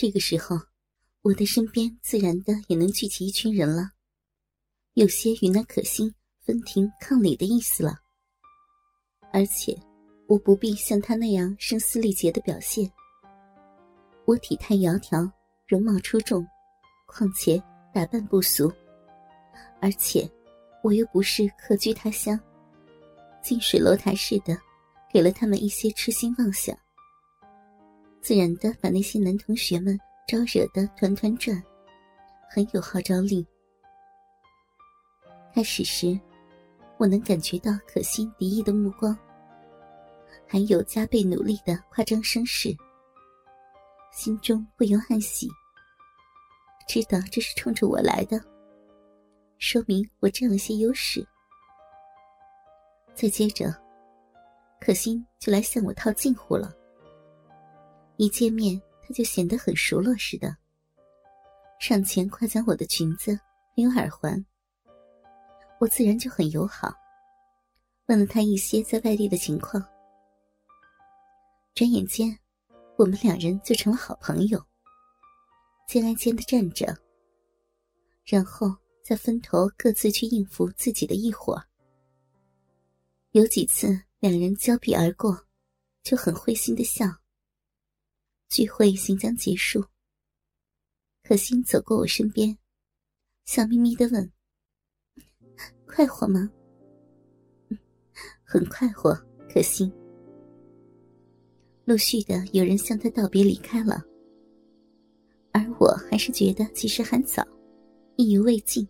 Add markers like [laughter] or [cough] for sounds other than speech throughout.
这个时候，我的身边自然的也能聚集一群人了，有些与那可心分庭抗礼的意思了。而且，我不必像他那样声嘶力竭的表现。我体态窈窕，容貌出众，况且打扮不俗，而且我又不是客居他乡，近水楼台似的，给了他们一些痴心妄想。自然的把那些男同学们招惹的团团转，很有号召力。开始时，我能感觉到可心敌意的目光，还有加倍努力的夸张声势，心中不由暗喜，知道这是冲着我来的，说明我占了些优势。再接着，可心就来向我套近乎了。一见面，他就显得很熟络似的，上前夸奖我的裙子没有耳环。我自然就很友好，问了他一些在外地的情况。转眼间，我们两人就成了好朋友，肩挨肩的站着，然后再分头各自去应付自己的一伙。有几次两人交臂而过，就很会心的笑。聚会行将结束，可心走过我身边，笑眯眯的问：“快活吗？”“ [laughs] 很快活。”可心。陆续的有人向他道别离开了，而我还是觉得其实还早，意犹未尽。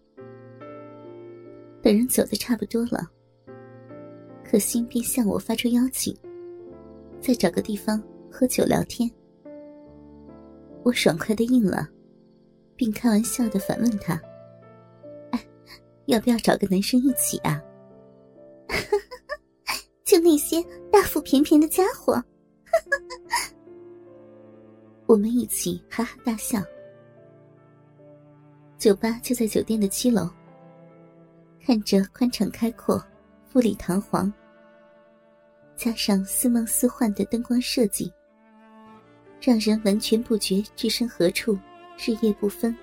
等人走的差不多了，可心便向我发出邀请：“再找个地方喝酒聊天。”我爽快的应了，并开玩笑的反问他：“哎，要不要找个男生一起啊？” [laughs] 就那些大腹便便的家伙，[laughs] 我们一起哈哈大笑。酒吧就在酒店的七楼，看着宽敞开阔、富丽堂皇，加上似梦似幻的灯光设计。让人完全不觉置身何处，日夜不分。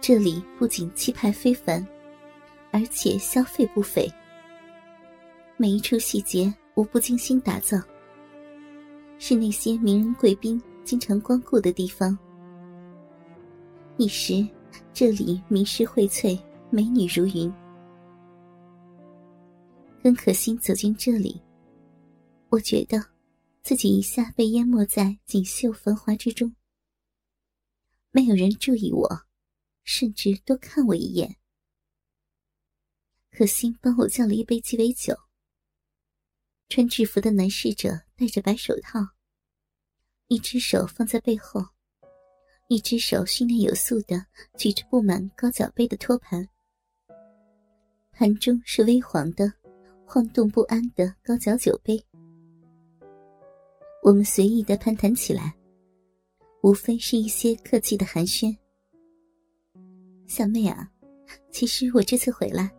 这里不仅气派非凡，而且消费不菲。每一处细节无不精心打造，是那些名人贵宾经常光顾的地方。一时，这里名师荟萃，美女如云。跟可心走进这里，我觉得。自己一下被淹没在锦绣繁华之中，没有人注意我，甚至多看我一眼。可心帮我叫了一杯鸡尾酒。穿制服的男侍者戴着白手套，一只手放在背后，一只手训练有素的举着布满高脚杯的托盘，盘中是微黄的、晃动不安的高脚酒杯。我们随意的攀谈起来，无非是一些客气的寒暄。小妹啊，其实我这次回来，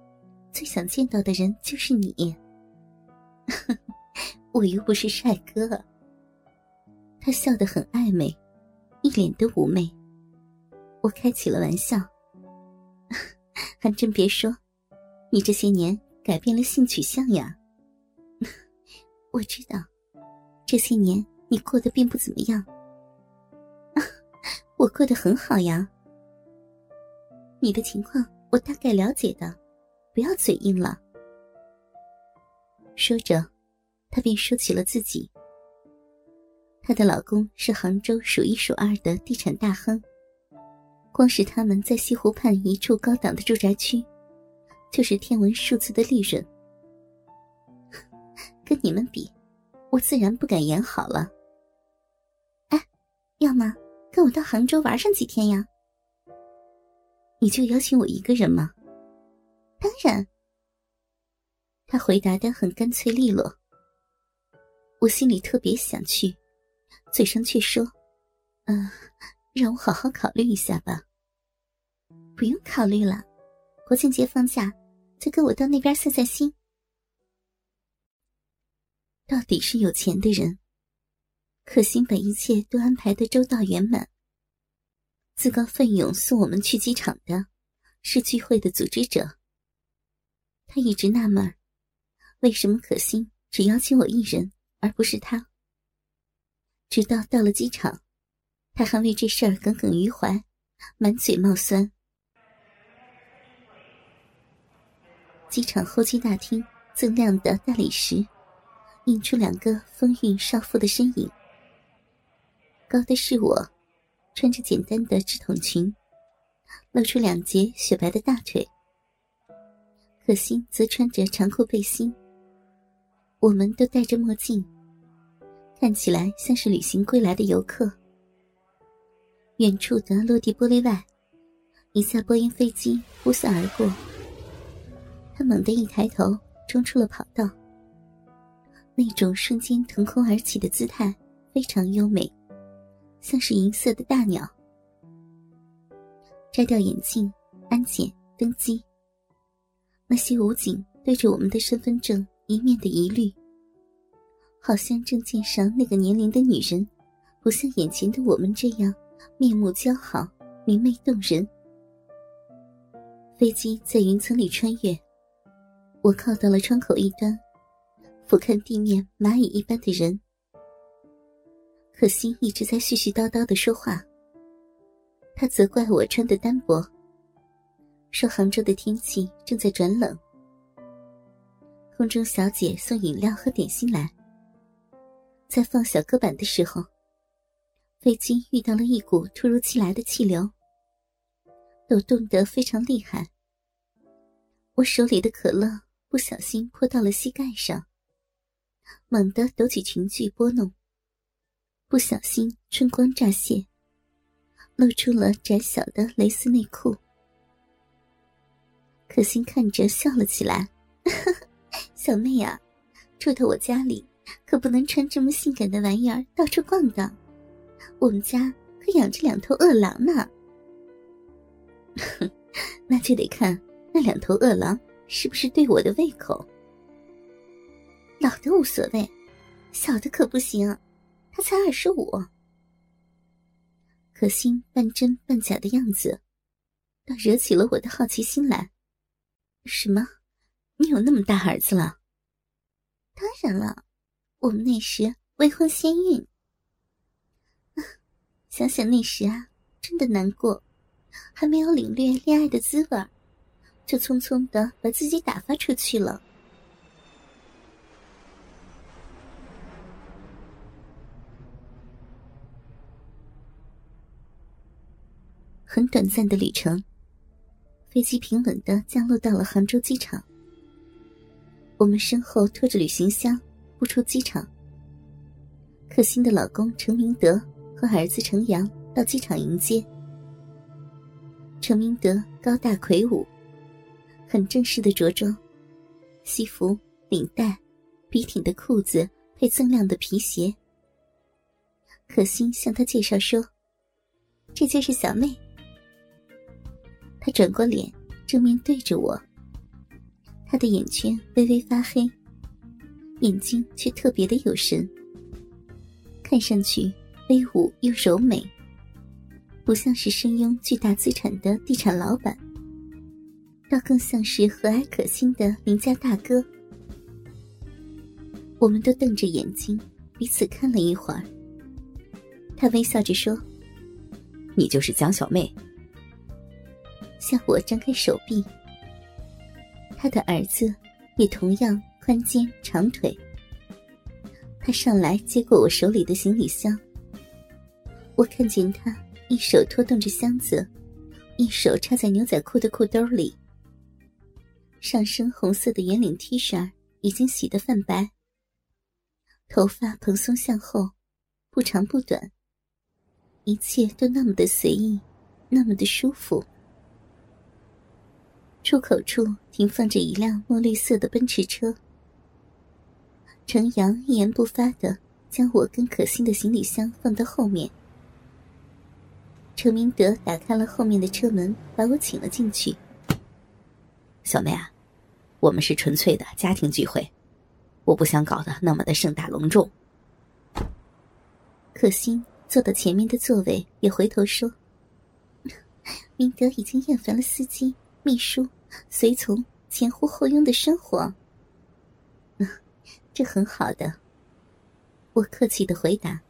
最想见到的人就是你。[laughs] 我又不是帅哥。他笑得很暧昧，一脸的妩媚。我开起了玩笑，[laughs] 还真别说，你这些年改变了性取向呀。[laughs] 我知道。这些年你过得并不怎么样，[laughs] 我过得很好呀。你的情况我大概了解的，不要嘴硬了。说着，她便说起了自己。她的老公是杭州数一数二的地产大亨，光是他们在西湖畔一处高档的住宅区，就是天文数字的利润，[laughs] 跟你们比。我自然不敢演好了。哎，要么跟我到杭州玩上几天呀？你就邀请我一个人吗？当然。他回答的很干脆利落。我心里特别想去，嘴上却说：“嗯，让我好好考虑一下吧。”不用考虑了，国庆节放假就跟我到那边散散心。到底是有钱的人，可心把一切都安排的周到圆满。自告奋勇送我们去机场的，是聚会的组织者。他一直纳闷为什么可心只邀请我一人，而不是他。直到到了机场，他还为这事儿耿耿于怀，满嘴冒酸。机场候机大厅锃亮的大理石，映出两个风韵少妇的身影。高的是我，穿着简单的直筒裙，露出两截雪白的大腿。可心则穿着长裤背心。我们都戴着墨镜，看起来像是旅行归来的游客。远处的落地玻璃外，一架波音飞机呼啸而过。他猛地一抬头，冲出了跑道。那种瞬间腾空而起的姿态非常优美。像是银色的大鸟。摘掉眼镜，安检登机。那些武警对着我们的身份证一面的疑虑，好像证件上那个年龄的女人，不像眼前的我们这样面目姣好、明媚动人。飞机在云层里穿越，我靠到了窗口一端，俯瞰地面蚂蚁一般的人。可心一直在絮絮叨叨的说话。他责怪我穿的单薄，说杭州的天气正在转冷。空中小姐送饮料和点心来。在放小搁板的时候，飞机遇到了一股突如其来的气流，抖动得非常厉害。我手里的可乐不小心泼到了膝盖上，猛地抖起裙裾拨弄。不小心，春光乍泄，露出了窄小的蕾丝内裤。可心看着笑了起来：“ [laughs] 小妹啊，住到我家里，可不能穿这么性感的玩意儿到处逛荡。我们家可养着两头饿狼呢。[laughs] 那就得看那两头饿狼是不是对我的胃口。老的无所谓，小的可不行。”他才二十五，可心半真半假的样子，倒惹起了我的好奇心来。什么？你有那么大儿子了？当然了，我们那时未婚先孕。[laughs] 想想那时啊，真的难过，还没有领略恋爱的滋味，就匆匆的把自己打发出去了。很短暂的旅程，飞机平稳的降落到了杭州机场。我们身后拖着旅行箱，步出机场。可心的老公程明德和儿子程阳到机场迎接。程明德高大魁梧，很正式的着装，西服、领带、笔挺的裤子配锃亮的皮鞋。可心向他介绍说：“这就是小妹。”他转过脸，正面对着我。他的眼圈微微发黑，眼睛却特别的有神，看上去威武又柔美，不像是身拥巨大资产的地产老板，倒更像是和蔼可亲的邻家大哥。我们都瞪着眼睛，彼此看了一会儿。他微笑着说：“你就是江小妹。”向我张开手臂，他的儿子也同样宽肩长腿。他上来接过我手里的行李箱，我看见他一手拖动着箱子，一手插在牛仔裤的裤兜里。上身红色的圆领 T 恤已经洗得泛白，头发蓬松向后，不长不短，一切都那么的随意，那么的舒服。出口处停放着一辆墨绿色的奔驰车。程阳一言不发的将我跟可心的行李箱放到后面。程明德打开了后面的车门，把我请了进去。小妹啊，我们是纯粹的家庭聚会，我不想搞得那么的盛大隆重。可心坐到前面的座位，也回头说：“ [laughs] 明德已经厌烦了司机、秘书、随从前呼后拥的生活。”“嗯，这很好的。”我客气的回答。